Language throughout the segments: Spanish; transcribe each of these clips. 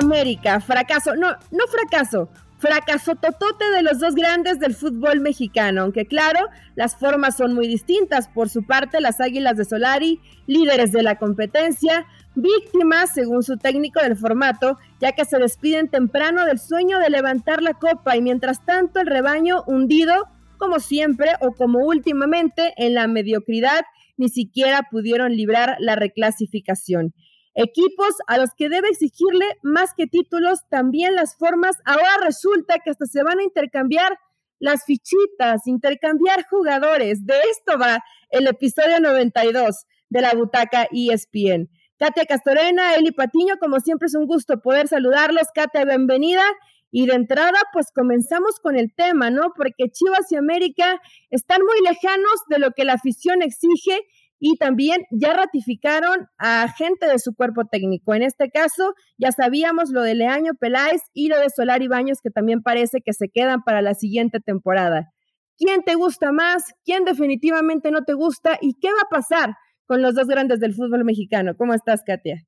América, fracaso, no, no fracaso, fracaso totote de los dos grandes del fútbol mexicano, aunque claro, las formas son muy distintas. Por su parte, las Águilas de Solari, líderes de la competencia, víctimas, según su técnico del formato, ya que se despiden temprano del sueño de levantar la copa y mientras tanto el rebaño hundido, como siempre o como últimamente, en la mediocridad, ni siquiera pudieron librar la reclasificación. Equipos a los que debe exigirle más que títulos, también las formas. Ahora resulta que hasta se van a intercambiar las fichitas, intercambiar jugadores. De esto va el episodio 92 de la butaca ESPN. Katia Castorena, Eli Patiño, como siempre es un gusto poder saludarlos. Katia, bienvenida. Y de entrada, pues comenzamos con el tema, ¿no? Porque Chivas y América están muy lejanos de lo que la afición exige y también ya ratificaron a gente de su cuerpo técnico. En este caso, ya sabíamos lo de Leaño Peláez y lo de Solari Baños, que también parece que se quedan para la siguiente temporada. ¿Quién te gusta más? ¿Quién definitivamente no te gusta? ¿Y qué va a pasar con los dos grandes del fútbol mexicano? ¿Cómo estás, Katia?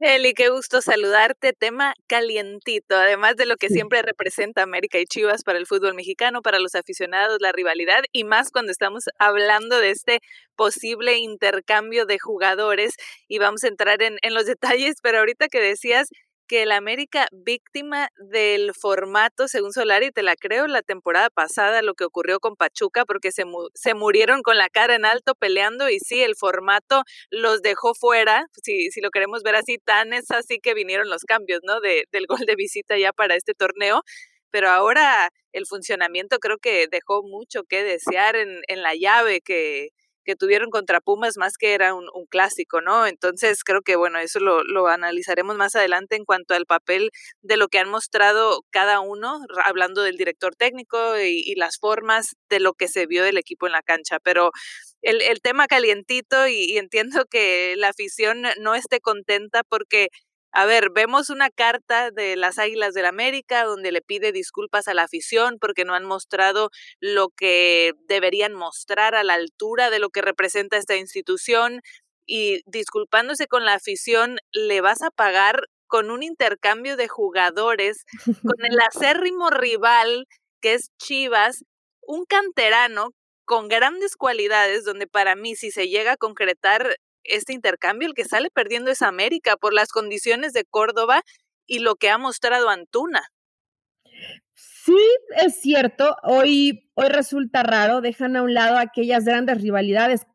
Eli, qué gusto saludarte. Tema calientito, además de lo que siempre representa América y Chivas para el fútbol mexicano, para los aficionados, la rivalidad y más cuando estamos hablando de este posible intercambio de jugadores y vamos a entrar en, en los detalles, pero ahorita que decías que el América víctima del formato, según Solari, te la creo, la temporada pasada, lo que ocurrió con Pachuca, porque se, se murieron con la cara en alto peleando y sí, el formato los dejó fuera, si, si lo queremos ver así, tan es así que vinieron los cambios, ¿no? De, del gol de visita ya para este torneo pero ahora el funcionamiento creo que dejó mucho que desear en, en la llave que, que tuvieron contra Pumas más que era un, clásico, ¿no? Entonces creo que, bueno, eso lo, analizaremos más adelante en cuanto al papel de lo que han mostrado cada uno, hablando del director técnico y, las formas de lo que se vio del equipo en la cancha. Pero el, tema calientito y entiendo que la afición no esté contenta porque a ver, vemos una carta de las Águilas del América donde le pide disculpas a la afición porque no han mostrado lo que deberían mostrar a la altura de lo que representa esta institución y disculpándose con la afición le vas a pagar con un intercambio de jugadores con el acérrimo rival que es Chivas, un canterano con grandes cualidades donde para mí si se llega a concretar este intercambio, el que sale perdiendo es América por las condiciones de Córdoba y lo que ha mostrado Antuna. Sí, es cierto. Hoy, hoy resulta raro, dejan a un lado aquellas grandes rivalidades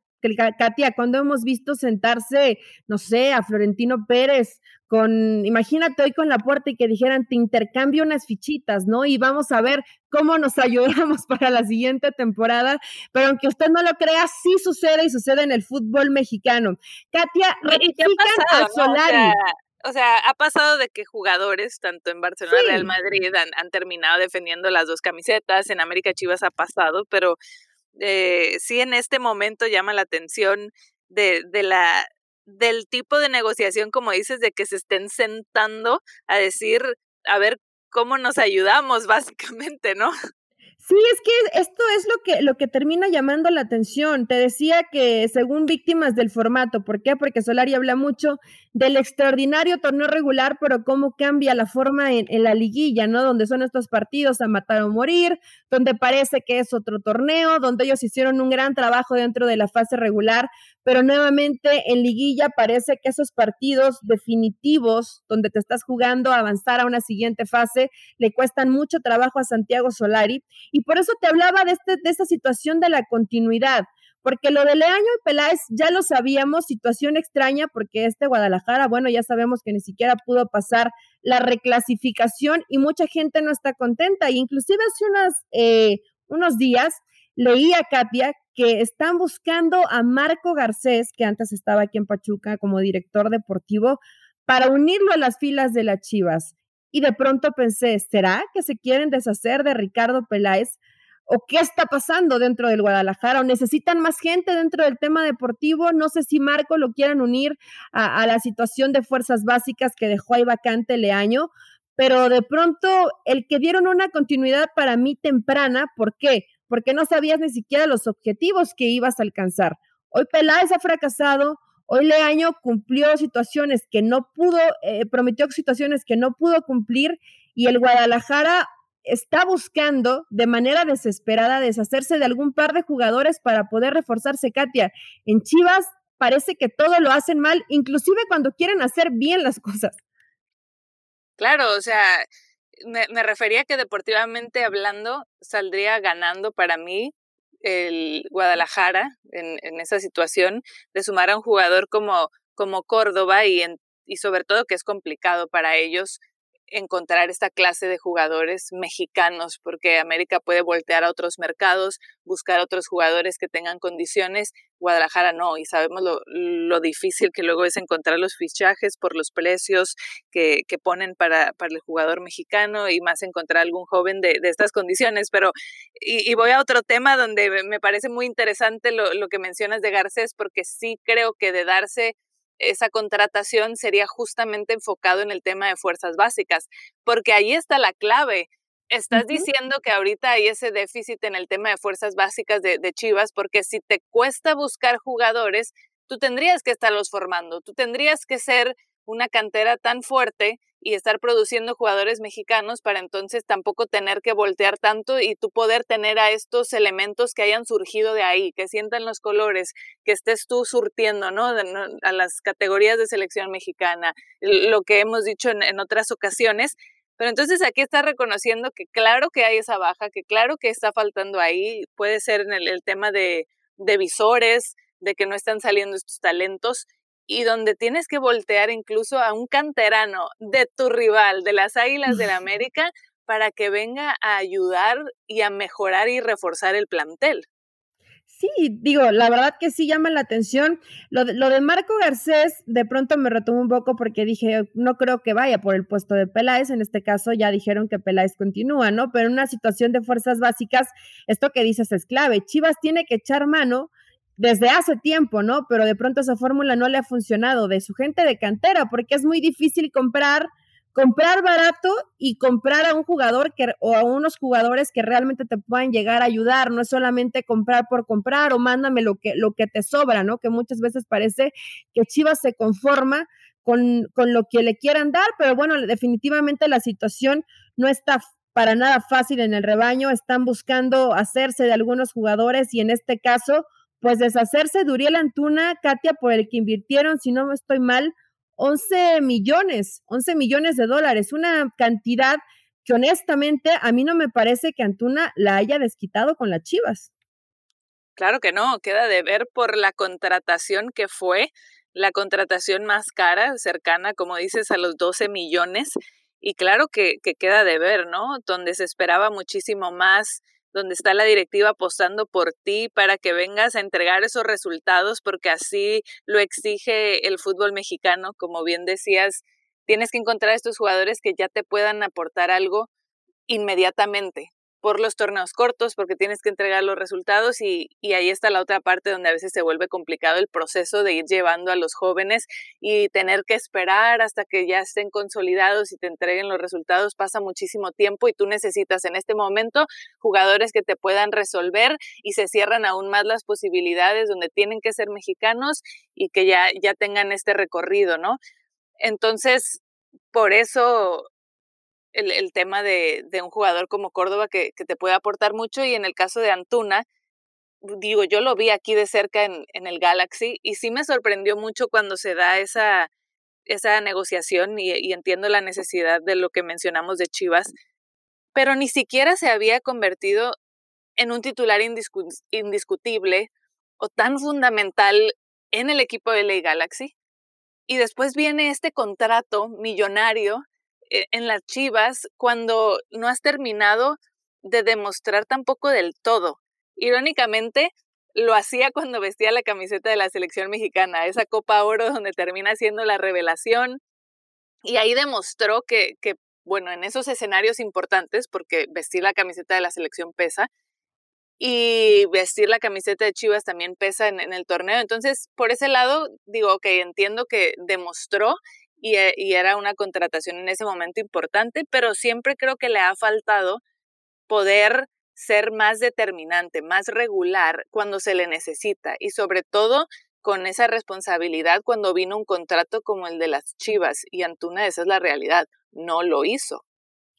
Katia, cuando hemos visto sentarse, no sé, a Florentino Pérez con, imagínate hoy con la puerta y que dijeran, te intercambio unas fichitas, ¿no? Y vamos a ver cómo nos ayudamos para la siguiente temporada. Pero aunque usted no lo crea, sí sucede y sucede en el fútbol mexicano. Katia, ratifican a Solari. O sea, ha pasado de que jugadores, tanto en Barcelona y Real Madrid, han, han, terminado defendiendo las dos camisetas, en América Chivas ha pasado, pero eh, sí en este momento llama la atención de, de la del tipo de negociación, como dices, de que se estén sentando a decir, a ver cómo nos ayudamos, básicamente, ¿no? Sí, es que esto es lo que, lo que termina llamando la atención. Te decía que según víctimas del formato, ¿por qué? Porque Solari habla mucho del extraordinario torneo regular, pero cómo cambia la forma en, la liguilla, ¿no? Donde son estos partidos a matar o morir, donde parece que es otro torneo, donde ellos hicieron un gran trabajo dentro de la fase regular, pero nuevamente en liguilla parece que esos partidos definitivos, donde te estás jugando a avanzar a una siguiente fase, le cuestan mucho trabajo a Santiago Solari. Y por eso te hablaba de, este, de esta situación de la continuidad porque lo de Leaño y Peláez ya lo sabíamos, situación extraña, porque este Guadalajara, bueno, ya sabemos que ni siquiera pudo pasar la reclasificación y mucha gente no está contenta. Y inclusive hace unas, eh, unos días leí a Katia que están buscando a Marco Garcés, que antes estaba aquí en Pachuca como director deportivo, para unirlo a las filas de las Chivas. Y de pronto pensé, ¿será que se quieren deshacer de Ricardo Peláez? O qué está pasando dentro del Guadalajara, o necesitan más gente dentro del tema deportivo. No sé si Marco lo quieran unir a, la situación de fuerzas básicas que dejó ahí vacante Leaño, pero de pronto el que dieron una continuidad para mí temprana, ¿por qué? Porque no sabías ni siquiera los objetivos que ibas a alcanzar. Hoy Peláez ha fracasado, Hoy Leaño cumplió situaciones que no pudo, eh, prometió situaciones que no pudo cumplir y el Guadalajara está buscando de manera desesperada deshacerse de algún par de jugadores para poder reforzarse, Katia. En Chivas parece que todo lo hacen mal, inclusive cuando quieren hacer bien las cosas. Claro, o sea, me, me refería que deportivamente hablando saldría ganando para mí el Guadalajara en, en, esa situación de sumar a un jugador como, como Córdoba y, y sobre todo que es complicado para ellos encontrar esta clase de jugadores mexicanos, porque América puede voltear a otros mercados, buscar otros jugadores que tengan condiciones, Guadalajara no, y sabemos lo, lo difícil que luego es encontrar los fichajes por los precios que, que ponen para, para, el jugador mexicano y más encontrar algún joven de, de estas condiciones. Pero, y, voy a otro tema donde me parece muy interesante lo, lo que mencionas de Garcés, porque sí creo que de darse esa contratación sería justamente enfocado en el tema de fuerzas básicas, porque ahí está la clave. Estás uh -huh. diciendo que ahorita hay ese déficit en el tema de fuerzas básicas de, de, Chivas, porque si te cuesta buscar jugadores, tú tendrías que estarlos formando, tú tendrías que ser una cantera tan fuerte y estar produciendo jugadores mexicanos para entonces tampoco tener que voltear tanto y tú poder tener a estos elementos que hayan surgido de ahí, que sientan los colores, que estés tú surtiendo, ¿no? A las categorías de selección mexicana, lo que hemos dicho en, otras ocasiones. Pero entonces aquí está reconociendo que claro que hay esa baja, que claro que está faltando ahí, puede ser en el, el tema de, de visores, de que no están saliendo estos talentos y donde tienes que voltear incluso a un canterano de tu rival, de las Águilas del la América, para que venga a ayudar y a mejorar y reforzar el plantel. Sí, digo, la verdad que sí llama la atención. Lo de, lo de Marco Garcés de pronto me retomó un poco porque dije, no creo que vaya por el puesto de Peláez. En este caso ya dijeron que Peláez continúa, ¿no? Pero en una situación de fuerzas básicas, esto que dices es clave. Chivas tiene que echar mano desde hace tiempo, ¿no? Pero de pronto esa fórmula no le ha funcionado de su gente de cantera, porque es muy difícil comprar, comprar barato y comprar a un jugador que, o a unos jugadores que realmente te puedan llegar a ayudar, no es solamente comprar por comprar o mándame lo que, lo que te sobra, ¿no? Que muchas veces parece que Chivas se conforma con, con lo que le quieran dar, pero bueno, definitivamente la situación no está para nada fácil en el rebaño, están buscando hacerse de algunos jugadores y en este caso pues deshacerse de Uriel Antuna, Katia, por el que invirtieron, si no estoy mal, 11 millones, 11 millones de dólares, una cantidad que honestamente a mí no me parece que Antuna la haya desquitado con las Chivas. Claro que no, queda de ver por la contratación que fue, la contratación más cara, cercana, como dices, a los 12 millones. Y claro que queda de ver, ¿no? Donde se esperaba muchísimo más donde está la directiva apostando por ti para que vengas a entregar esos resultados, porque así lo exige el fútbol mexicano. Como bien decías, tienes que encontrar estos jugadores que ya te puedan aportar algo inmediatamente por los torneos cortos, porque tienes que entregar los resultados y, y, ahí está la otra parte donde a veces se vuelve complicado el proceso de ir llevando a los jóvenes y tener que esperar hasta que ya estén consolidados y te entreguen los resultados, pasa muchísimo tiempo y tú necesitas en este momento jugadores que te puedan resolver y se cierran aún más las posibilidades donde tienen que ser mexicanos y que ya, ya tengan este recorrido, ¿no? Entonces, por eso el, tema de, un jugador como Córdoba que, te puede aportar mucho y en el caso de Antuna, digo, yo lo vi aquí de cerca en, el Galaxy y sí me sorprendió mucho cuando se da esa, esa negociación y, entiendo la necesidad de lo que mencionamos de Chivas, pero ni siquiera se había convertido en un titular indiscu indiscutible o tan fundamental en el equipo de LA Galaxy. Y después viene este contrato millonario en las Chivas cuando no has terminado de demostrar tampoco del todo. Irónicamente, lo hacía cuando vestía la camiseta de la selección mexicana, esa Copa Oro donde termina siendo la revelación. Y ahí demostró que, que, bueno, en esos escenarios importantes, porque vestir la camiseta de la selección pesa, y vestir la camiseta de Chivas también pesa en, en el torneo. Entonces, por ese lado, digo, ok, entiendo que demostró y, eh, y, era una contratación en ese momento importante, pero siempre creo que le ha faltado poder ser más determinante, más regular cuando se le necesita y sobre todo con esa responsabilidad cuando vino un contrato como el de las Chivas y Antuna, esa es la realidad, no lo hizo.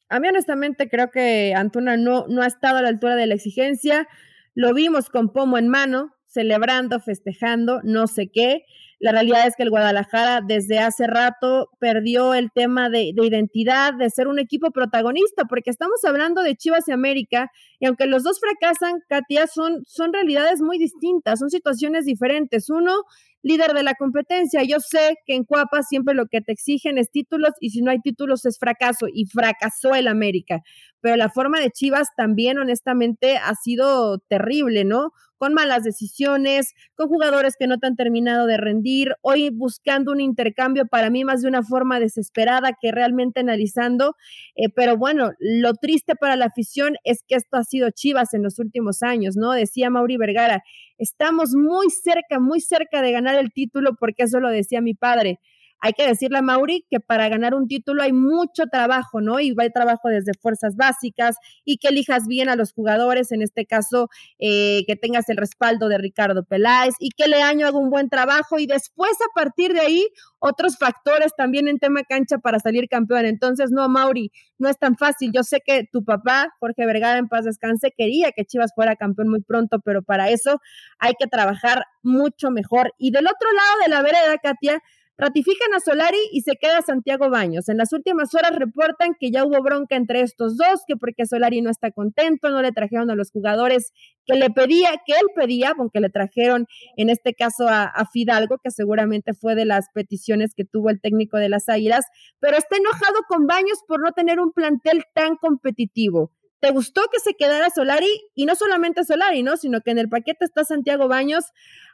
A mí honestamente creo que Antuna no, no ha estado a la altura de la exigencia. Lo vimos con pomo en mano, celebrando, festejando, no sé qué. La realidad es que el Guadalajara desde hace rato perdió el tema de, identidad, de ser un equipo protagonista, porque estamos hablando de Chivas y América, y aunque los dos fracasan, Katia, son, son realidades muy distintas, son situaciones diferentes. Uno, líder de la competencia. Yo sé que en Cuapa siempre lo que te exigen es títulos, y si no hay títulos es fracaso, y fracasó el América. Pero la forma de Chivas también, honestamente, ha sido terrible, ¿no? con malas decisiones, con jugadores que no te han terminado de rendir, hoy buscando un intercambio para mí más de una forma desesperada que realmente analizando, eh, pero bueno, lo triste para la afición es que esto ha sido Chivas en los últimos años, ¿no? Decía Mauri Vergara, estamos muy cerca, muy cerca de ganar el título porque eso lo decía mi padre hay que decirle a Mauri que para ganar un título hay mucho trabajo, ¿no? Y hay trabajo desde fuerzas básicas y que elijas bien a los jugadores, en este caso, eh, que tengas el respaldo de Ricardo Peláez y que Leaño haga un buen trabajo y después a partir de ahí otros factores también en tema cancha para salir campeón. Entonces, no, Mauri, no es tan fácil. Yo sé que tu papá, Jorge Vergara, en paz descanse, quería que Chivas fuera campeón muy pronto, pero para eso hay que trabajar mucho mejor. Y del otro lado de la vereda, Katia, Ratifican a Solari y se queda Santiago Baños. En las últimas horas reportan que ya hubo bronca entre estos dos, que porque Solari no está contento, no le trajeron a los jugadores que le pedía, que él pedía, aunque le trajeron en este caso a, a Fidalgo, que seguramente fue de las peticiones que tuvo el técnico de las Águilas, pero está enojado con Baños por no tener un plantel tan competitivo. ¿Te gustó que se quedara Solari? Y no solamente Solari, ¿no? Sino que en el paquete está Santiago Baños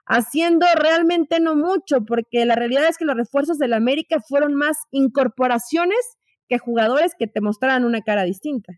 haciendo realmente no mucho, porque la realidad es que los refuerzos del América fueron más incorporaciones que jugadores que te mostraran una cara distinta.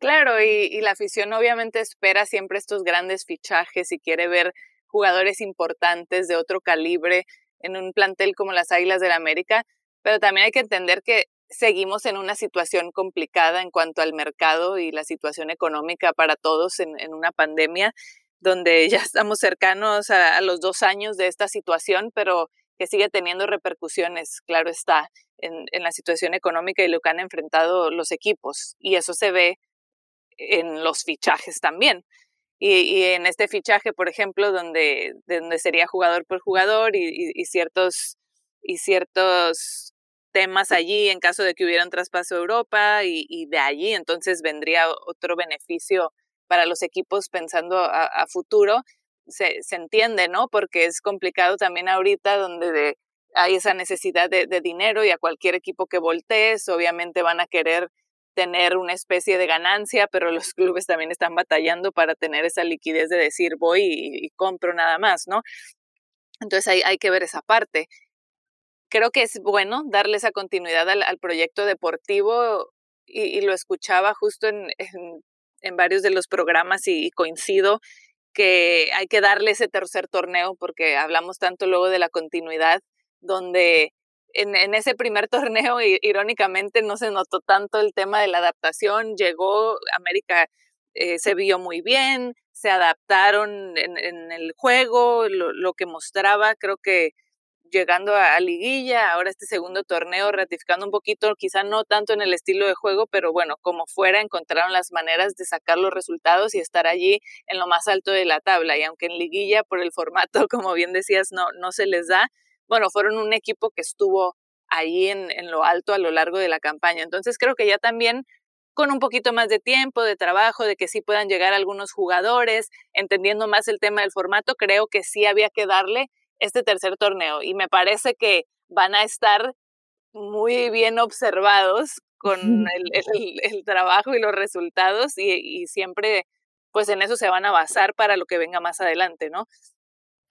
Claro, y, la afición obviamente espera siempre estos grandes fichajes y quiere ver jugadores importantes de otro calibre en un plantel como las Águilas del América, pero también hay que entender que seguimos en una situación complicada en cuanto al mercado y la situación económica para todos en, una pandemia, donde ya estamos cercanos a, los dos años de esta situación, pero que sigue teniendo repercusiones, claro está, en, la situación económica y lo que han enfrentado los equipos. Y eso se ve en los fichajes también. Y, en este fichaje, por ejemplo, donde, donde sería jugador por jugador y, ciertos, y ciertos temas allí en caso de que hubiera un traspaso a Europa y, de allí entonces vendría otro beneficio para los equipos pensando a, futuro. Se, entiende, ¿no? Porque es complicado también ahorita donde hay esa necesidad de, dinero y a cualquier equipo que voltees, obviamente van a querer tener una especie de ganancia, pero los clubes también están batallando para tener esa liquidez de decir voy y, compro nada más, ¿no? Entonces hay, hay que ver esa parte creo que es bueno darle esa continuidad al, proyecto deportivo y, lo escuchaba justo en, en, varios de los programas y, coincido que hay que darle ese tercer torneo porque hablamos tanto luego de la continuidad donde en, ese primer torneo, irónicamente, no se notó tanto el tema de la adaptación. Llegó, América eh, se vio muy bien, se adaptaron en, en el juego, lo, lo, que mostraba, creo que llegando a, liguilla, ahora este segundo torneo ratificando un poquito, quizá no tanto en el estilo de juego, pero bueno, como fuera, encontraron las maneras de sacar los resultados y estar allí en lo más alto de la tabla. Y aunque en liguilla, por el formato, como bien decías, no, no se les da, bueno, fueron un equipo que estuvo ahí en, en lo alto a lo largo de la campaña. Entonces creo que ya también con un poquito más de tiempo, de trabajo, de que sí puedan llegar algunos jugadores, entendiendo más el tema del formato, creo que sí había que darle este tercer torneo y me parece que van a estar muy bien observados con el, trabajo y los resultados y, siempre pues en eso se van a basar para lo que venga más adelante, ¿no?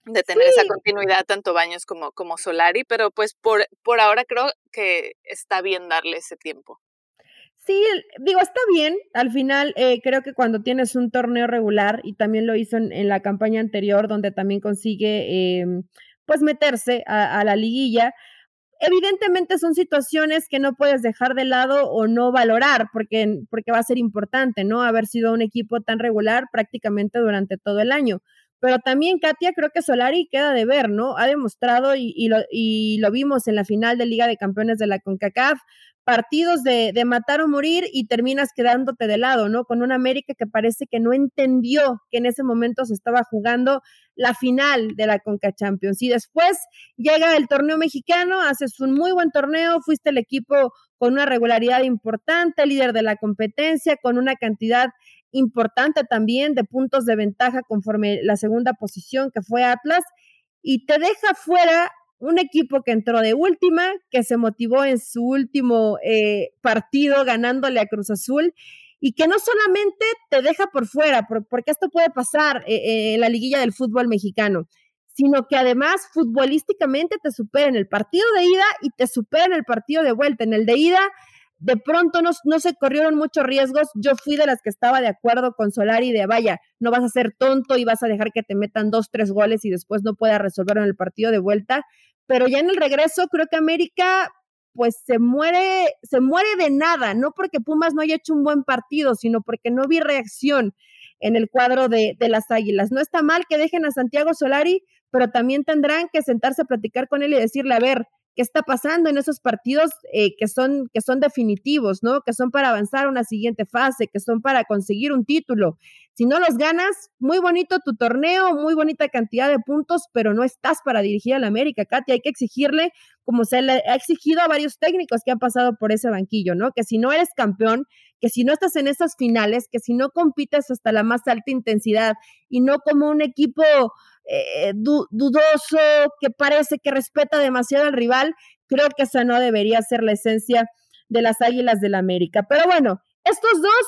De tener esa continuidad tanto Baños como, como Solari, pero pues por, por ahora creo que está bien darle ese tiempo. Sí, digo, está bien. Al final, eh, creo que cuando tienes un torneo regular, y también lo hizo en, la campaña anterior, donde también consigue, em, pues, meterse a, la liguilla, evidentemente son situaciones que no puedes dejar de lado o no valorar, porque, porque va a ser importante, ¿no? Haber sido un equipo tan regular prácticamente durante todo el año. Pero también Katia, creo que Solari queda de ver, ¿no? Ha demostrado y, lo, y lo vimos en la final de Liga de Campeones de la CONCACAF, partidos de, de, matar o morir y terminas quedándote de lado, ¿no? Con una América que parece que no entendió que en ese momento se estaba jugando la final de la Conca Champions. Y después llega el torneo mexicano, haces un muy buen torneo, fuiste el equipo con una regularidad importante, líder de la competencia, con una cantidad importante también de puntos de ventaja conforme la segunda posición que fue Atlas, y te deja fuera un equipo que entró de última, que se motivó en su último eh, partido ganándole a Cruz Azul y que no solamente te deja por fuera, porque esto puede pasar eh, eh, en la liguilla del fútbol mexicano, sino que además futbolísticamente te supera en el partido de ida y te supera en el partido de vuelta. En el de ida de pronto no, no, se corrieron muchos riesgos. Yo fui de las que estaba de acuerdo con Solari de, vaya, no vas a ser tonto y vas a dejar que te metan dos, tres goles y después no puedas resolverlo en el partido de vuelta. Pero ya en el regreso creo que América pues se muere, se muere de nada, no porque Pumas no haya hecho un buen partido, sino porque no vi reacción en el cuadro de, de las Águilas. No está mal que dejen a Santiago Solari, pero también tendrán que sentarse a platicar con él y decirle, a ver, qué está pasando en esos partidos eh, que, son, que son definitivos, ¿no? Que son para avanzar a una siguiente fase, que son para conseguir un título. Si no los ganas, muy bonito tu torneo, muy bonita cantidad de puntos, pero no estás para dirigir a la América, Katy. Hay que exigirle, como se le ha exigido a varios técnicos que han pasado por ese banquillo, ¿no? Que si no eres campeón, que si no estás en esas finales, que si no compites hasta la más alta intensidad y no como un equipo eh, dudoso, que parece que respeta demasiado al rival, creo que esa no debería ser la esencia de las Águilas del la América. Pero bueno, estos dos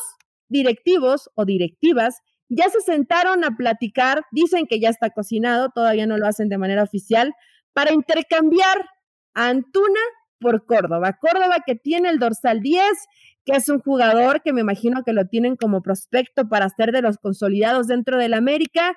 directivos o directivas ya se sentaron a platicar, dicen que ya está cocinado, todavía no lo hacen de manera oficial, para intercambiar a Antuna por Córdoba. Córdoba que tiene el dorsal 10, que es un jugador que me imagino que lo tienen como prospecto para ser de los consolidados dentro del América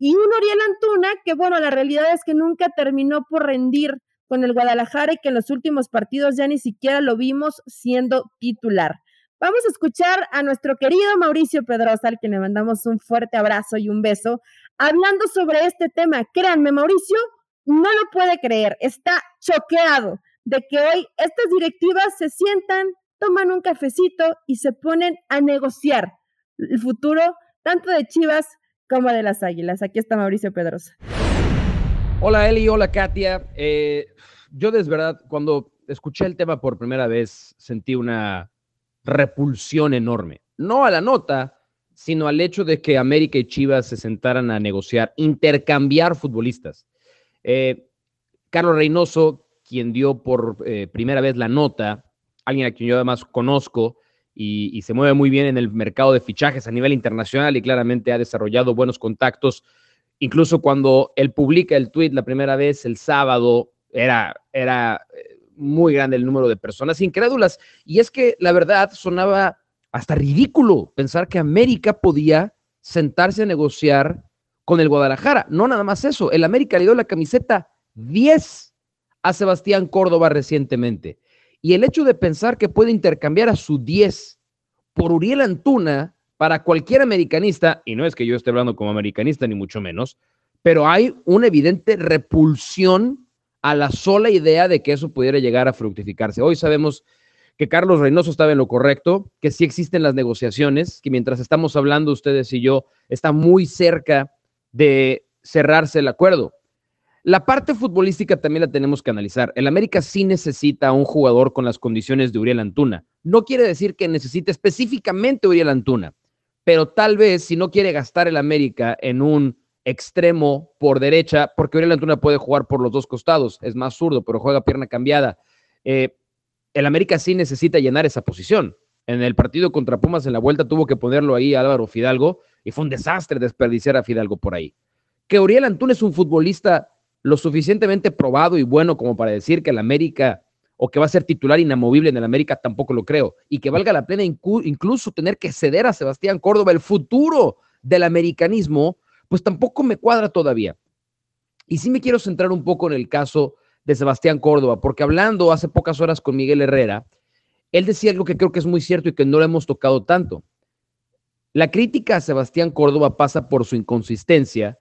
y un Oriel Antuna que, bueno, la realidad es que nunca terminó por rendir con el Guadalajara y que en los últimos partidos ya ni siquiera lo vimos siendo titular. Vamos a escuchar a nuestro querido Mauricio Pedrosa, al que le mandamos un fuerte abrazo y un beso, hablando sobre este tema. Créanme, Mauricio no lo puede creer, está choqueado de que hoy estas directivas se sientan, toman un cafecito y se ponen a negociar el futuro tanto de Chivas como de las Águilas. Aquí está Mauricio Pedrosa. Hola Eli, hola Katia. Eh, yo de verdad, cuando escuché el tema por primera vez, sentí una repulsión enorme. No a la nota, sino al hecho de que América y Chivas se sentaran a negociar, intercambiar futbolistas. Eh, Carlos Reynoso, quien dio por eh, primera vez la nota, alguien a quien yo además conozco, y, se mueve muy bien en el mercado de fichajes a nivel internacional y claramente ha desarrollado buenos contactos. Incluso cuando él publica el tweet la primera vez el sábado, era, era eh, muy grande el número de personas incrédulas. Y es que la verdad sonaba hasta ridículo pensar que América podía sentarse a negociar con el Guadalajara. No nada más eso, el América le dio la camiseta 10 a Sebastián Córdoba recientemente. Y el hecho de pensar que puede intercambiar a su 10 por Uriel Antuna para cualquier americanista, y no es que yo esté hablando como americanista ni mucho menos, pero hay una evidente repulsión a la sola idea de que eso pudiera llegar a fructificarse. Hoy sabemos que Carlos Reynoso estaba en lo correcto, que sí existen las negociaciones, que mientras estamos hablando ustedes y yo, está muy cerca de cerrarse el acuerdo. La parte futbolística también la tenemos que analizar. El América sí necesita a un jugador con las condiciones de Uriel Antuna. No quiere decir que necesite específicamente Uriel Antuna, pero tal vez si no quiere gastar el América en un extremo por derecha, porque Uriel Antuna puede jugar por los dos costados, es más zurdo, pero juega pierna cambiada. Eh, el América sí necesita llenar esa posición. En el partido contra Pumas en la vuelta tuvo que ponerlo ahí Álvaro Fidalgo y fue un desastre desperdiciar a Fidalgo por ahí. Que Uriel Antuna es un futbolista lo suficientemente probado y bueno como para decir que el América o que va a ser titular inamovible en el América, tampoco lo creo. Y que valga la pena incluso tener que ceder a Sebastián Córdoba el futuro del americanismo, pues tampoco me cuadra todavía. Y sí me quiero centrar un poco en el caso de Sebastián Córdoba, porque hablando hace pocas horas con Miguel Herrera, él decía algo que creo que es muy cierto y que no lo hemos tocado tanto. La crítica a Sebastián Córdoba pasa por su inconsistencia,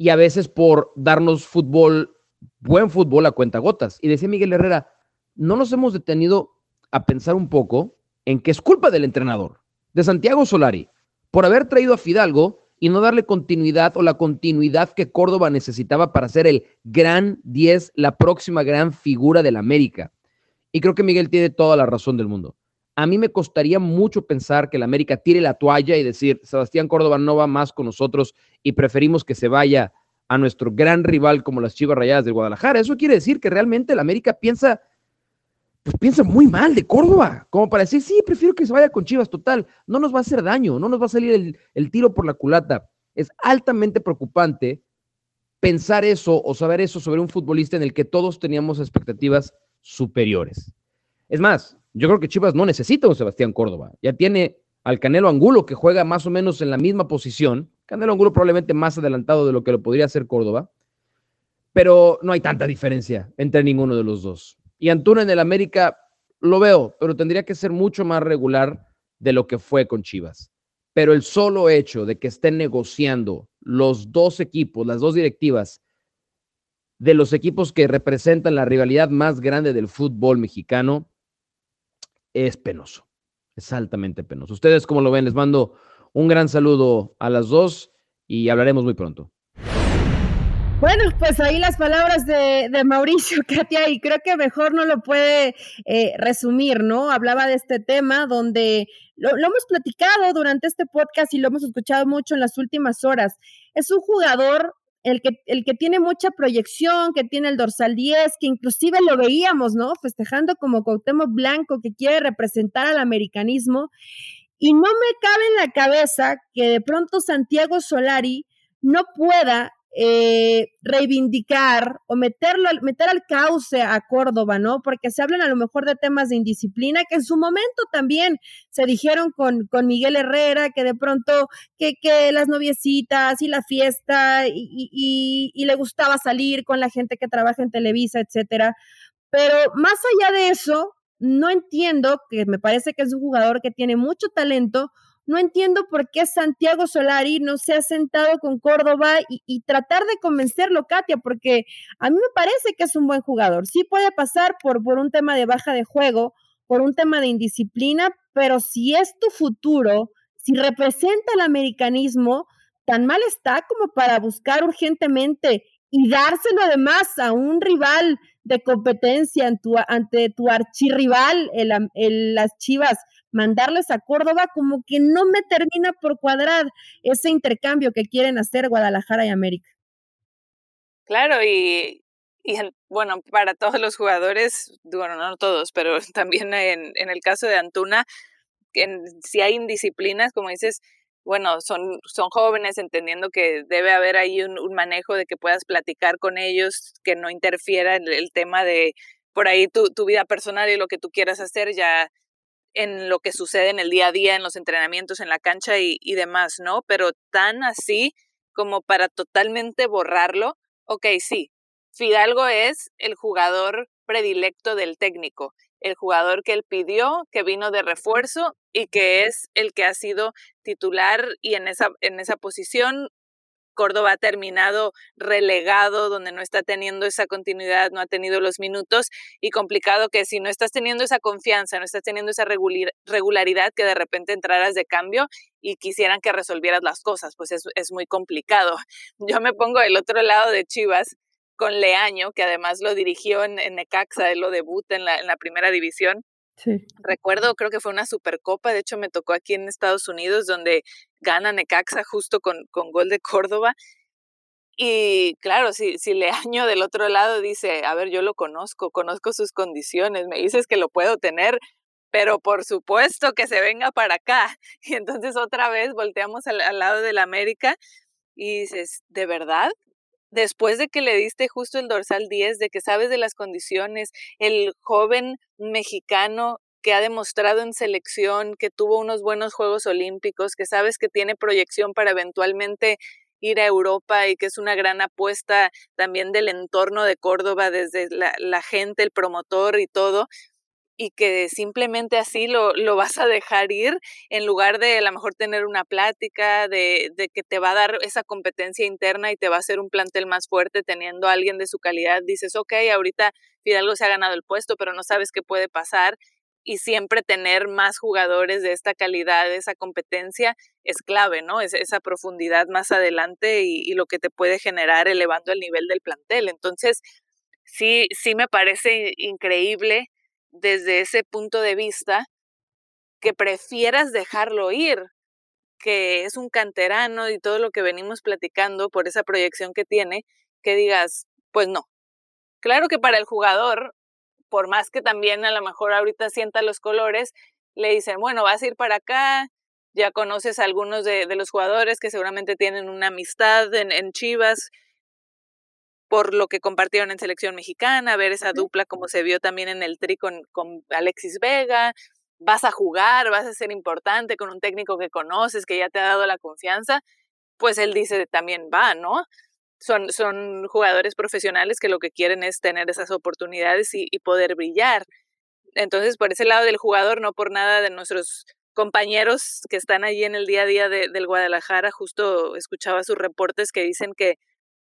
y a veces por darnos fútbol, buen fútbol a cuentagotas. Y decía Miguel Herrera, no nos hemos detenido a pensar un poco en que es culpa del entrenador, de Santiago Solari, por haber traído a Fidalgo y no darle continuidad o la continuidad que Córdoba necesitaba para ser el gran 10, la próxima gran figura del América. Y creo que Miguel tiene toda la razón del mundo. A mí me costaría mucho pensar que el América tire la toalla y decir, Sebastián Córdoba no va más con nosotros y preferimos que se vaya a nuestro gran rival como las Chivas Rayadas de Guadalajara. Eso quiere decir que realmente el América piensa pues piensa muy mal de Córdoba, como para decir, sí, prefiero que se vaya con Chivas, total, no nos va a hacer daño, no nos va a salir el tiro por la culata. Es altamente preocupante pensar eso o saber eso sobre un futbolista en el que todos teníamos expectativas superiores. Es más, yo creo que Chivas no necesita a un Sebastián Córdoba, ya tiene al Canelo Angulo que juega más o menos en la misma posición, Canelo Angulo probablemente más adelantado de lo que lo podría hacer Córdoba, pero no hay tanta diferencia entre ninguno de los dos. Y Antuna en el América lo veo, pero tendría que ser mucho más regular de lo que fue con Chivas. Pero el solo hecho de que estén negociando los dos equipos, las dos directivas de los equipos que representan la rivalidad más grande del fútbol mexicano, es penoso, es altamente penoso. Ustedes, como lo ven, les mando un gran saludo a las dos y hablaremos muy pronto. Bueno, pues ahí las palabras de, Mauricio, Katia, y creo que mejor no lo puede eh, resumir, ¿no? Hablaba de este tema donde lo, hemos platicado durante este podcast y lo hemos escuchado mucho en las últimas horas. Es un jugador el que, el que tiene mucha proyección, que tiene el dorsal 10, que inclusive lo veíamos, ¿no? Festejando como Cuauhtémoc Blanco, que quiere representar al americanismo. Y no me cabe en la cabeza que de pronto Santiago Solari no pueda eh, reivindicar o meterlo, meter al cauce a Córdoba, ¿no? Porque se hablan a lo mejor de temas de indisciplina que en su momento también se dijeron con, con Miguel Herrera, que de pronto que, que las noviecitas y la fiesta y, y le gustaba salir con la gente que trabaja en Televisa, etcétera. Pero más allá de eso, no entiendo, que me parece que es un jugador que tiene mucho talento, no entiendo por qué Santiago Solari no se ha sentado con Córdoba y, tratar de convencerlo, Katia, porque a mí me parece que es un buen jugador. Sí puede pasar por, un tema de baja de juego, por un tema de indisciplina, pero si es tu futuro, si representa el americanismo, tan mal está como para buscar urgentemente y dárselo además a un rival de competencia ante tu archirrival, el, las Chivas, mandarles a Córdoba, como que no me termina por cuadrar ese intercambio que quieren hacer Guadalajara y América. Claro, y, y bueno, para todos los jugadores, bueno, no todos, pero también en, en el caso de Antuna, si hay indisciplinas, como dices, bueno, son, son jóvenes entendiendo que debe haber ahí un, manejo de que puedas platicar con ellos, que no interfiera el, el tema de por ahí tu, tu, vida personal y lo que tú quieras hacer ya en lo que sucede en el día a día, en los entrenamientos, en la cancha y, y demás, ¿no? Pero tan así como para totalmente borrarlo, ok, sí, Fidalgo es el jugador predilecto del técnico, el jugador que él pidió, que vino de refuerzo y que es el que ha sido titular y en esa, en esa posición Córdoba ha terminado relegado, donde no está teniendo esa continuidad, no ha tenido los minutos y complicado que si no estás teniendo esa confianza, no estás teniendo esa regularidad, que de repente entraras de cambio y quisieran que resolvieras las cosas, pues es, es muy complicado. Yo me pongo del otro lado de Chivas con Leaño, que además lo dirigió en, en Necaxa, él lo debuta en la, en la primera división. Sí. Recuerdo, creo que fue una supercopa, de hecho me tocó aquí en Estados Unidos, donde gana Necaxa justo con, con gol de Córdoba. Y claro, si, si Leaño del otro lado dice, a ver, yo lo conozco, conozco sus condiciones, me dices que lo puedo tener, pero por supuesto que se venga para acá. Y entonces otra vez volteamos al, al lado del América y dices, ¿de verdad? después de que le diste justo el dorsal 10, de que sabes de las condiciones, el joven mexicano que ha demostrado en selección, que tuvo unos buenos Juegos Olímpicos, que sabes que tiene proyección para eventualmente ir a Europa y que es una gran apuesta también del entorno de Córdoba, desde la, gente, el promotor y todo. y que simplemente así lo, lo, vas a dejar ir en lugar de a lo mejor tener una plática, de, de, que te va a dar esa competencia interna y te va a hacer un plantel más fuerte teniendo a alguien de su calidad. Dices, ok, ahorita Fidalgo se ha ganado el puesto, pero no sabes qué puede pasar y siempre tener más jugadores de esta calidad, esa competencia, es clave, ¿no? Es esa profundidad más adelante y, y lo que te puede generar elevando el nivel del plantel. Entonces, sí, sí me parece increíble desde ese punto de vista que prefieras dejarlo ir, que es un canterano y todo lo que venimos platicando por esa proyección que tiene, que digas, pues no. Claro que para el jugador, por más que también a lo mejor ahorita sienta los colores, le dicen, bueno, vas a ir para acá, ya conoces a algunos de, los jugadores que seguramente tienen una amistad en, en Chivas, por lo que compartieron en selección mexicana, ver esa dupla como se vio también en el tri con, con, Alexis Vega, vas a jugar, vas a ser importante con un técnico que conoces, que ya te ha dado la confianza, pues él dice también va, ¿no? Son, son jugadores profesionales que lo que quieren es tener esas oportunidades y, y poder brillar. Entonces, por ese lado del jugador, no por nada de nuestros compañeros que están allí en el día a día de, del Guadalajara, justo escuchaba sus reportes que dicen que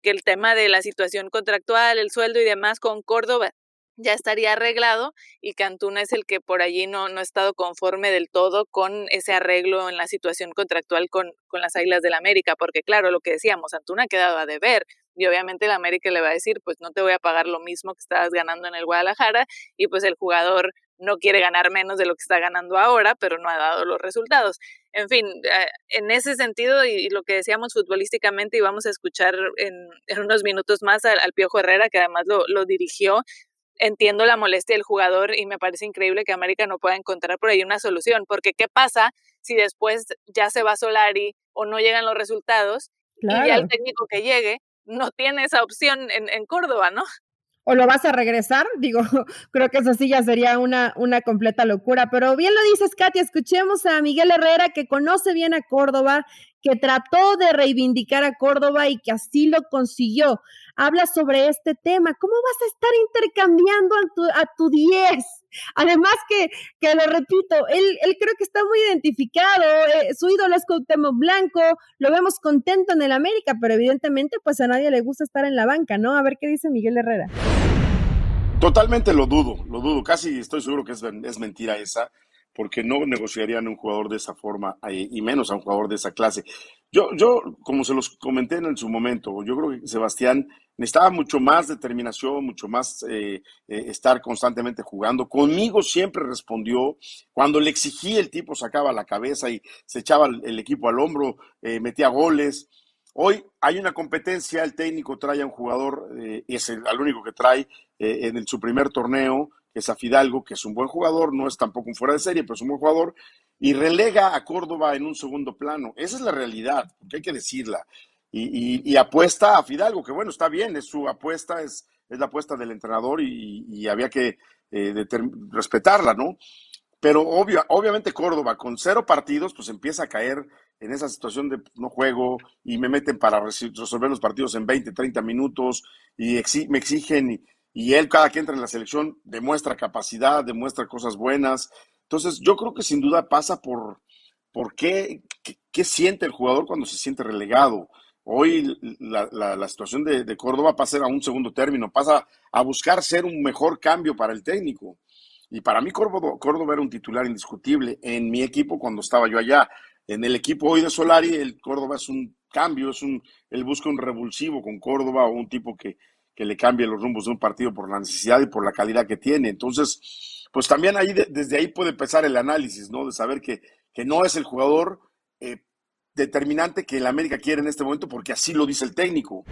que el tema de la situación contractual, el sueldo y demás con Córdoba ya estaría arreglado y que Antuna es el que por allí no, no ha estado conforme del todo con ese arreglo en la situación contractual con, con las Águilas del América, porque claro, lo que decíamos, Antuna ha quedado a deber y obviamente el América le va a decir, pues no te voy a pagar lo mismo que estabas ganando en el Guadalajara y pues el jugador no quiere ganar menos de lo que está ganando ahora, pero no ha dado los resultados. En fin, eh, en ese sentido y, lo que decíamos futbolísticamente, y vamos a escuchar en, unos minutos más al, Piojo Herrera, que además lo, lo, dirigió, entiendo la molestia del jugador y me parece increíble que América no pueda encontrar por ahí una solución, porque ¿qué pasa si después ya se va Solari o no llegan los resultados y ya el técnico que llegue no tiene esa opción en, en Córdoba, ¿no? O lo vas a regresar. Digo, creo que eso sí ya sería una, una completa locura. Pero bien lo dices, Katia, escuchemos a Miguel Herrera, que conoce bien a Córdoba, que trató de reivindicar a Córdoba y que así lo consiguió. Habla sobre este tema. ¿Cómo vas a estar intercambiando a tu, a tu 10? Además que, que lo repito, él, él creo que está muy identificado, eh, su ídolo es Cuauhtémoc Blanco, lo vemos contento en el América, pero evidentemente pues a nadie le gusta estar en la banca, ¿no? A ver qué dice Miguel Herrera. Totalmente lo dudo, lo dudo, casi estoy seguro que es, es mentira esa porque no negociarían a un jugador de esa forma eh, y menos a un jugador de esa clase. Yo, yo, como se los comenté en su momento, yo creo que Sebastián necesitaba mucho más determinación, mucho más eh, eh, estar constantemente jugando. Conmigo siempre respondió. Cuando le exigí, el tipo sacaba la cabeza y se echaba el, equipo al hombro, metía goles. Hoy hay una competencia, el técnico trae a un jugador, es el, único que trae en su primer torneo, es a Fidalgo, que es un buen jugador, no es tampoco un fuera de serie, pero es un buen jugador, y relega a Córdoba en un segundo plano. Esa es la realidad, porque hay que decirla. Y, apuesta a Fidalgo, que bueno, está bien, es su apuesta, es, es la apuesta del entrenador y, había que eh, respetarla, ¿no? Pero obvio, obviamente Córdoba con cero partidos, pues empieza a caer en esa situación de no juego y me meten para resolver los partidos en 20, 30 minutos y me exigen y él cada que entra en la selección demuestra capacidad, demuestra cosas buenas. Entonces yo creo que sin duda pasa por, por qué, qué, siente el jugador cuando se siente relegado. Hoy la, la, situación de, de, Córdoba pasa a un segundo término, pasa a buscar ser un mejor cambio para el técnico. Y para mí Córdoba, Córdoba era un titular indiscutible en mi equipo cuando estaba yo allá. En el equipo hoy de Solari, el Córdoba es un cambio, es un, él busca un revulsivo con Córdoba o un tipo que, que le cambie los rumbos de un partido por la necesidad y por la calidad que tiene. Entonces, pues también ahí, desde ahí puede empezar el análisis, ¿no? De saber que, que no es el jugador eh, determinante que el América quiere en este momento porque así lo dice el técnico.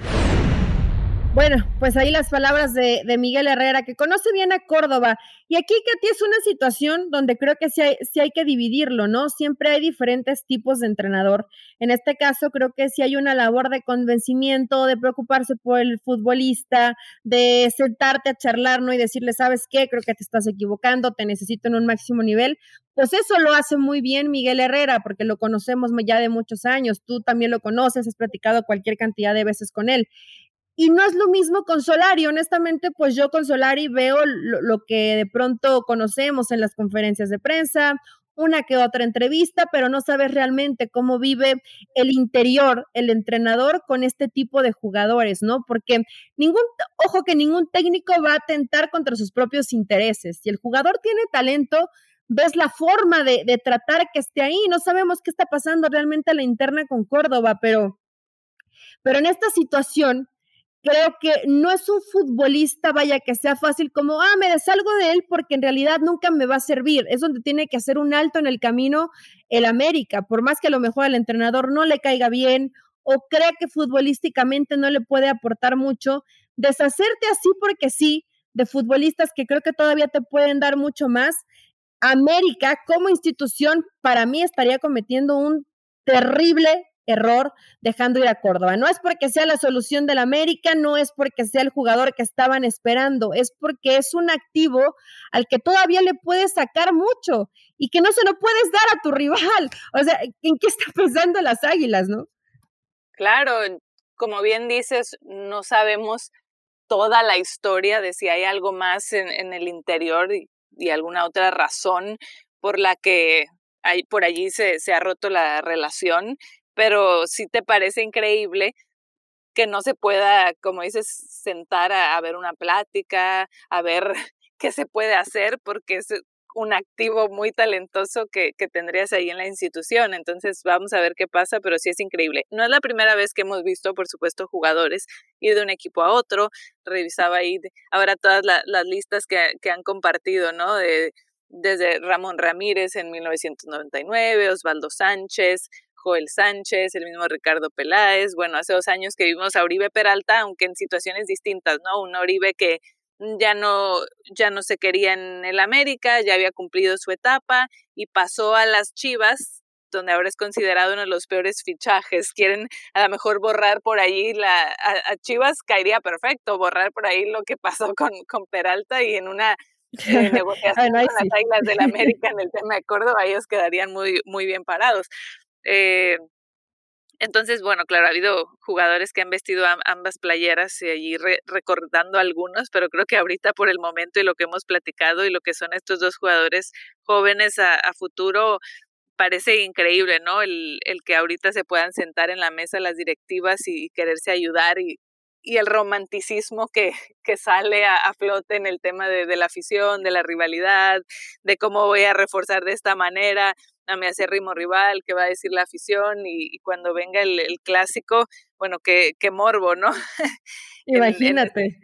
Bueno, pues ahí las palabras de, Miguel Herrera, que conoce bien a Córdoba. Y aquí, Katy, es una situación donde creo que sí hay, sí hay que dividirlo, ¿no? Siempre hay diferentes tipos de entrenador. En este caso, creo que sí hay una labor de convencimiento, de preocuparse por el futbolista, de sentarte a charlar, ¿no? Y decirle, ¿sabes qué? Creo que te estás equivocando, te necesito en un máximo nivel. Pues eso lo hace muy bien Miguel Herrera, porque lo conocemos ya de muchos años. Tú también lo conoces, has platicado cualquier cantidad de veces con él Y no es lo mismo con Solari. Honestamente, pues yo con Solari veo lo, que de pronto conocemos en las conferencias de prensa, una que otra entrevista, pero no sabes realmente cómo vive el interior, el entrenador con este tipo de jugadores, ¿no? Porque ningún, ojo que ningún técnico va a atentar contra sus propios intereses. Si el jugador tiene talento, ves la forma de, de tratar que esté ahí. No sabemos qué está pasando realmente a la interna con Córdoba, pero, pero en esta situación creo que no es un futbolista, vaya, que sea fácil como, ah, me desalgo de él porque en realidad nunca me va a servir. Es donde tiene que hacer un alto en el camino el América, por más que a lo mejor al entrenador no le caiga bien o crea que futbolísticamente no le puede aportar mucho, deshacerte así porque sí de futbolistas que creo que todavía te pueden dar mucho más. América como institución para mí estaría cometiendo un terrible error dejando ir a Córdoba. No es porque sea la solución del América, no es porque sea el jugador que estaban esperando, es porque es un activo al que todavía le puedes sacar mucho y que no se lo puedes dar a tu rival. O sea, ¿en qué está pensando las Águilas, no? Claro, como bien dices, no sabemos toda la historia de si hay algo más en, el interior y, alguna otra razón por la que hay, por allí se, se ha roto la relación pero sí te parece increíble que no se pueda, como dices, sentar a, ver una plática, a ver qué se puede hacer, porque es un activo muy talentoso que, que, tendrías ahí en la institución. Entonces vamos a ver qué pasa, pero sí es increíble. No es la primera vez que hemos visto, por supuesto, jugadores ir de un equipo a otro. Revisaba ahí ahora todas las listas que, que, han compartido, ¿no? De, desde Ramón Ramírez en 1999, Osvaldo Sánchez, Joel Sánchez, el mismo Ricardo Peláez, bueno, hace dos años que vimos a Oribe Peralta, aunque en situaciones distintas, ¿no? Un Oribe que ya no, ya no se quería en el América, ya había cumplido su etapa y pasó a las Chivas, donde ahora es considerado uno de los peores fichajes. Quieren a lo mejor borrar por ahí la, a, Chivas caería perfecto, borrar por ahí lo que pasó con, con Peralta y en una eh, negociación con las Águilas del América en el tema de Córdoba, ellos quedarían muy, muy bien parados. Eh, entonces, bueno, claro, ha habido jugadores que han vestido ambas playeras y allí recordando algunos, pero creo que ahorita por el momento y lo que hemos platicado y lo que son estos dos jugadores jóvenes a, futuro, parece increíble, ¿no? El, que ahorita se puedan sentar en la mesa las directivas y, quererse ayudar y, el romanticismo que, sale a, flote en el tema de, la afición, de la rivalidad, de cómo voy a reforzar de esta manera a mi acérrimo rival, qué va a decir la afición y, cuando venga el, clásico, bueno, qué, qué morbo, ¿no? Imagínate.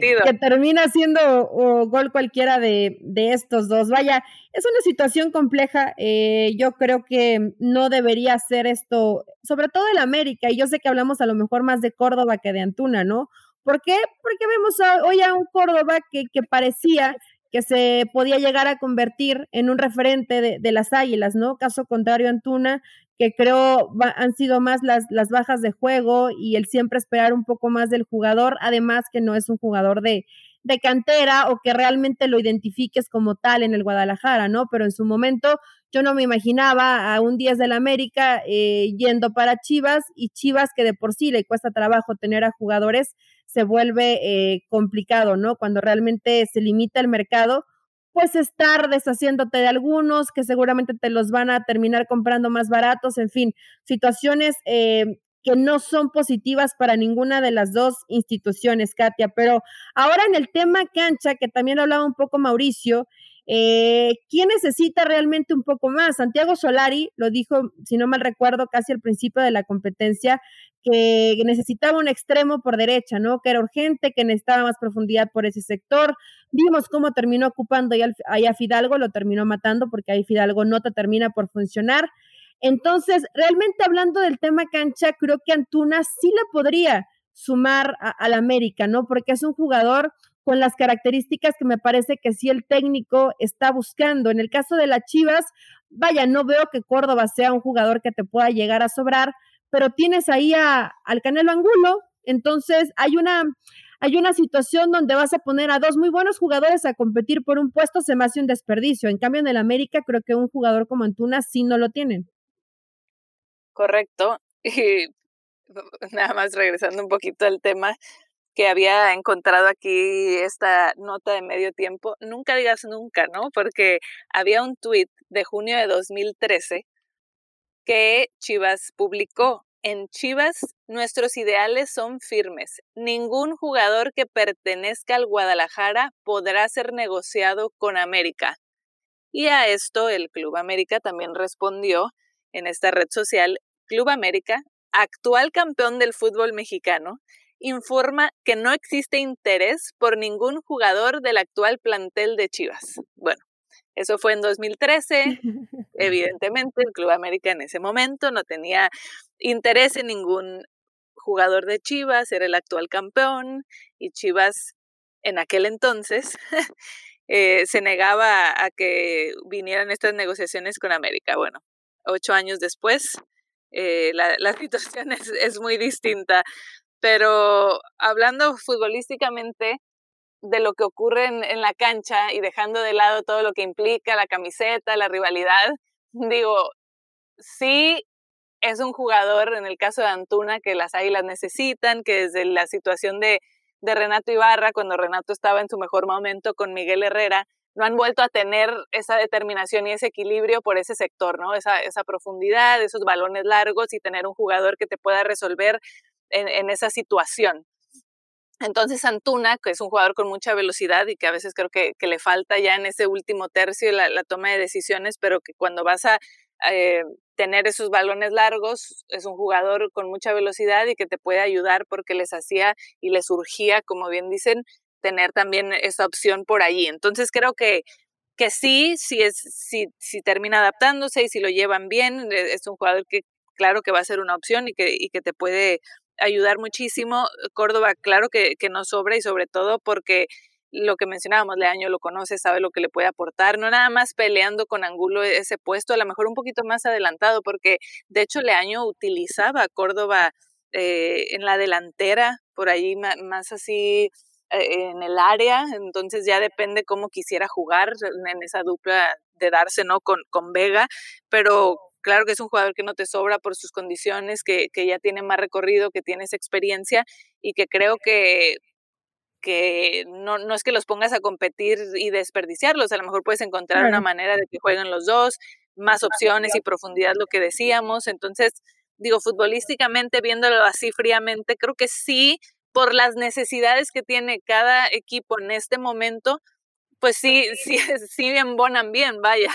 que, termina siendo gol cualquiera de, de, estos dos. Vaya, es una situación compleja. Eh, yo creo que no debería ser esto, sobre todo el América, y yo sé que hablamos a lo mejor más de Córdoba que de Antuna, ¿no? ¿Por qué? Porque vemos hoy a un Córdoba que, que parecía que se podía llegar a convertir en un referente de, las Águilas, ¿no? Caso contrario, Antuna, que creo han sido más las, las bajas de juego y el siempre esperar un poco más del jugador, además que no es un jugador de, de cantera o que realmente lo identifiques como tal en el Guadalajara, ¿no? Pero en su momento yo no me imaginaba a un 10 del América eh, yendo para Chivas y Chivas que de por sí le cuesta trabajo tener a jugadores se vuelve eh, complicado, ¿no? Cuando realmente se limita el mercado, pues estar deshaciéndote de algunos que seguramente te los van a terminar comprando más baratos, en fin, situaciones eh, que no son positivas para ninguna de las dos instituciones, Katia. Pero ahora en el tema cancha, que también hablaba un poco Mauricio, eh, ¿Quién necesita realmente un poco más? Santiago Solari lo dijo, si no mal recuerdo, casi al principio de la competencia, que necesitaba un extremo por derecha, ¿no? Que era urgente, que necesitaba más profundidad por ese sector. Vimos cómo terminó ocupando ahí a Fidalgo, lo terminó matando porque ahí Fidalgo no te termina por funcionar. Entonces, realmente hablando del tema cancha, creo que Antuna sí le podría sumar al América, ¿no? Porque es un jugador con las características que me parece que sí el técnico está buscando. En el caso de las Chivas, vaya, no veo que Córdoba sea un jugador que te pueda llegar a sobrar, pero tienes ahí a, al Canelo Angulo, entonces hay una, hay una situación donde vas a poner a dos muy buenos jugadores a competir por un puesto, se me hace un desperdicio. En cambio, en el América creo que un jugador como Antuna sí no lo tienen. Correcto. nada más regresando un poquito al tema que había encontrado aquí esta nota de medio tiempo, nunca digas nunca, ¿no? Porque había un tuit de junio de 2013 que Chivas publicó. En Chivas nuestros ideales son firmes. Ningún jugador que pertenezca al Guadalajara podrá ser negociado con América. Y a esto el Club América también respondió en esta red social. Club América, actual campeón del fútbol mexicano, informa que no existe interés por ningún jugador del actual plantel de Chivas. Bueno, eso fue en 2013. Evidentemente, el Club América en ese momento no tenía interés en ningún jugador de Chivas, era el actual campeón y Chivas en aquel entonces eh, se negaba a que vinieran estas negociaciones con América. Bueno, ocho años después, eh, la, situación es, muy distinta. Pero hablando futbolísticamente de lo que ocurre en, la cancha y dejando de lado todo lo que implica la camiseta, la rivalidad, digo, sí es un jugador, en el caso de Antuna, que las Águilas necesitan, que desde la situación de, de Renato Ibarra, cuando Renato estaba en su mejor momento con Miguel Herrera, no han vuelto a tener esa determinación y ese equilibrio por ese sector, ¿no? Esa, esa profundidad, esos balones largos y tener un jugador que te pueda resolver en, esa situación. Entonces Antuna, que es un jugador con mucha velocidad y que a veces creo que, le falta ya en ese último tercio la, la, toma de decisiones, pero que cuando vas a eh, tener esos balones largos, es un jugador con mucha velocidad y que te puede ayudar porque les hacía y les surgía, como bien dicen, tener también esa opción por allí. Entonces creo que, que sí, si, es, si, si termina adaptándose y si lo llevan bien, e, es un jugador que claro que va a ser una opción y que, y que te puede ayudar muchísimo. Córdoba, claro que, que no sobra y sobre todo porque lo que mencionábamos, Leaño lo conoce, sabe lo que le puede aportar, no nada más peleando con Angulo ese puesto, a lo mejor un poquito más adelantado, porque de hecho Leaño utilizaba Córdoba eh, en la delantera, por ahí más así eh, en el área, entonces ya depende cómo quisiera jugar en esa dupla de darse, ¿no? Con, con Vega, pero claro que es un jugador que no te sobra por sus condiciones, que, que ya tiene más recorrido, que tiene esa experiencia y que creo que que no, no, es que los pongas a competir y desperdiciarlos, a lo mejor puedes encontrar una manera de que jueguen los dos, más opciones y profundidad, lo que decíamos. Entonces, digo, futbolísticamente, viéndolo así fríamente, creo que sí por las necesidades que tiene cada equipo en este momento, pues sí, sí, sí embonan bien, vaya.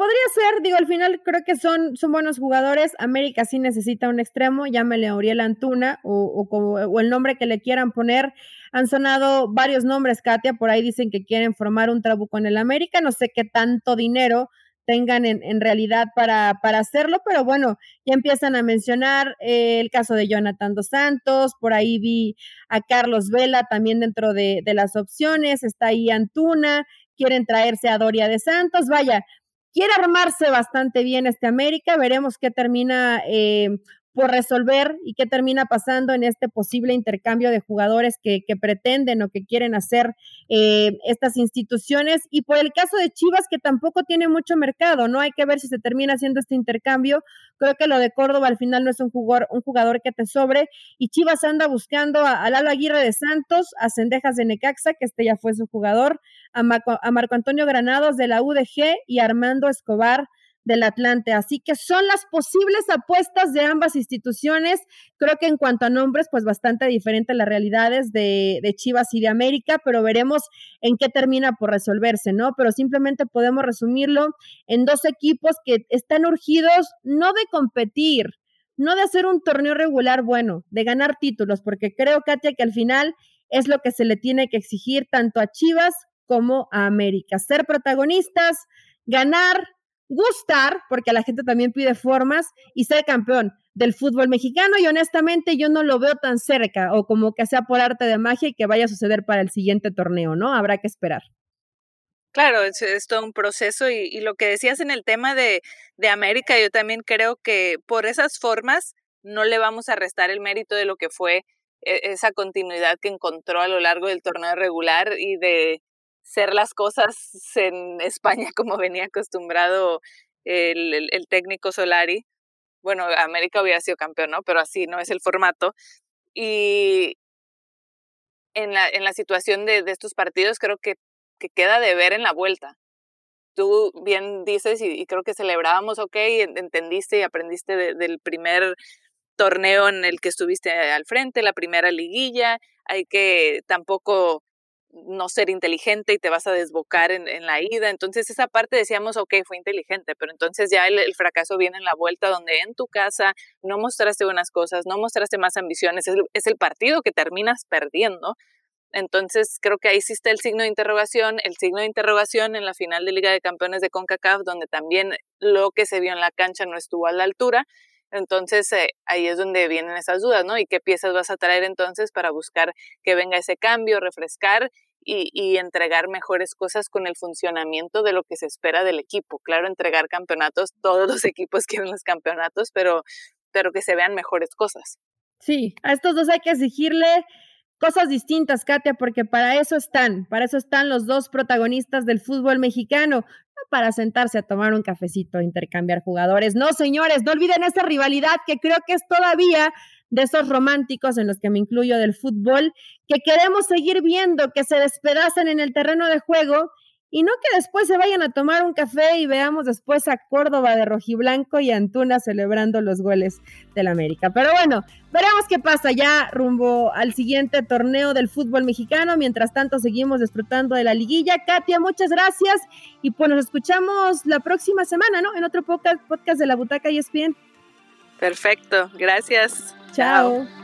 Podría ser, digo, al final creo que son, son buenos jugadores. América sí necesita un extremo, llámele Uriel Antuna o, o, o, el nombre que le quieran poner. Han sonado varios nombres, Katia, por ahí dicen que quieren formar un trabuco en el América. No sé qué tanto dinero tengan en, en realidad para, para, hacerlo, pero bueno, ya empiezan a mencionar eh, el caso de Jonathan Dos Santos, por ahí vi a Carlos Vela también dentro de, de las opciones, está ahí Antuna, quieren traerse a Doria de Santos, vaya, quiere armarse bastante bien este América, veremos qué termina eh, por resolver y qué termina pasando en este posible intercambio de jugadores que, pretenden o que quieren hacer eh, estas instituciones. Y por el caso de Chivas, que tampoco tiene mucho mercado, ¿no? Hay que ver si se termina haciendo este intercambio. Creo que lo de Córdoba al final no es un jugador, un jugador que te sobre. Y Chivas anda buscando a, Lalo Aguirre de Santos, a Cendejas de Necaxa, que este ya fue su jugador, a a Marco Antonio Granados de la UDG y Armando Escobar del Atlante. Así que son las posibles apuestas de ambas instituciones. Creo que en cuanto a nombres, pues bastante diferentes las realidades de, de, Chivas y de América, pero veremos en qué termina por resolverse, ¿no? Pero simplemente podemos resumirlo en dos equipos que están urgidos no de competir, no de hacer un torneo regular bueno, de ganar títulos, porque creo, Katia, que al final es lo que se le tiene que exigir tanto a Chivas como a América. Ser protagonistas, ganar, gustar, porque la gente también pide formas, y ser campeón del fútbol mexicano y honestamente yo no lo veo tan cerca o como que sea por arte de magia y que vaya a suceder para el siguiente torneo, ¿no? Habrá que esperar. Claro, es, todo un proceso y, lo que decías en el tema de, de América, yo también creo que por esas formas no le vamos a restar el mérito de lo que fue e, esa continuidad que encontró a lo largo del torneo regular y de ser las cosas en España como venía acostumbrado el, el, técnico Solari. bueno, América hubiera sido campeón, ¿no? Pero así no es el formato. Y en la, en la situación de, de estos partidos creo que, que queda de ver en la vuelta. Tú bien dices y, creo que celebrábamos, ok, entendiste y aprendiste del primer torneo en el que estuviste al frente, la primera liguilla, hay que tampoco no ser inteligente y te vas a desbocar en, en, la ida. Entonces esa parte decíamos, ok, fue inteligente, pero entonces ya el, fracaso viene en la vuelta donde en tu casa no mostraste buenas cosas, no mostraste más ambiciones, es, es el partido que terminas perdiendo. Entonces creo que ahí existe el signo de interrogación, el signo de interrogación en la final de Liga de Campeones de CONCACAF, donde también lo que se vio en la cancha no estuvo a la altura. Entonces eh, ahí es donde vienen esas dudas, ¿no? ¿Y qué piezas vas a traer entonces para buscar que venga ese cambio, refrescar y, y, entregar mejores cosas con el funcionamiento de lo que se espera del equipo? Claro, entregar campeonatos, todos los equipos quieren los campeonatos, pero, pero que se vean mejores cosas. Sí, a estos dos hay que exigirle cosas distintas, Katia, porque para eso están, para eso están los dos protagonistas del fútbol mexicano, no para sentarse a tomar un cafecito intercambiar jugadores. No, señores, no olviden esa rivalidad que creo que es todavía de esos románticos en los que me incluyo del fútbol, que queremos seguir viendo que se despedazan en el terreno de juego y no que después se vayan a tomar un café y veamos después a Córdoba de rojiblanco y Antuna celebrando los goles del América. Pero bueno, veremos qué pasa ya rumbo al siguiente torneo del fútbol mexicano. Mientras tanto, seguimos disfrutando de la liguilla. Katia, muchas gracias. Y pues nos escuchamos la próxima semana, ¿no? En otro podcast, podcast de la Butaca y ESPN. Perfecto, gracias. Chao.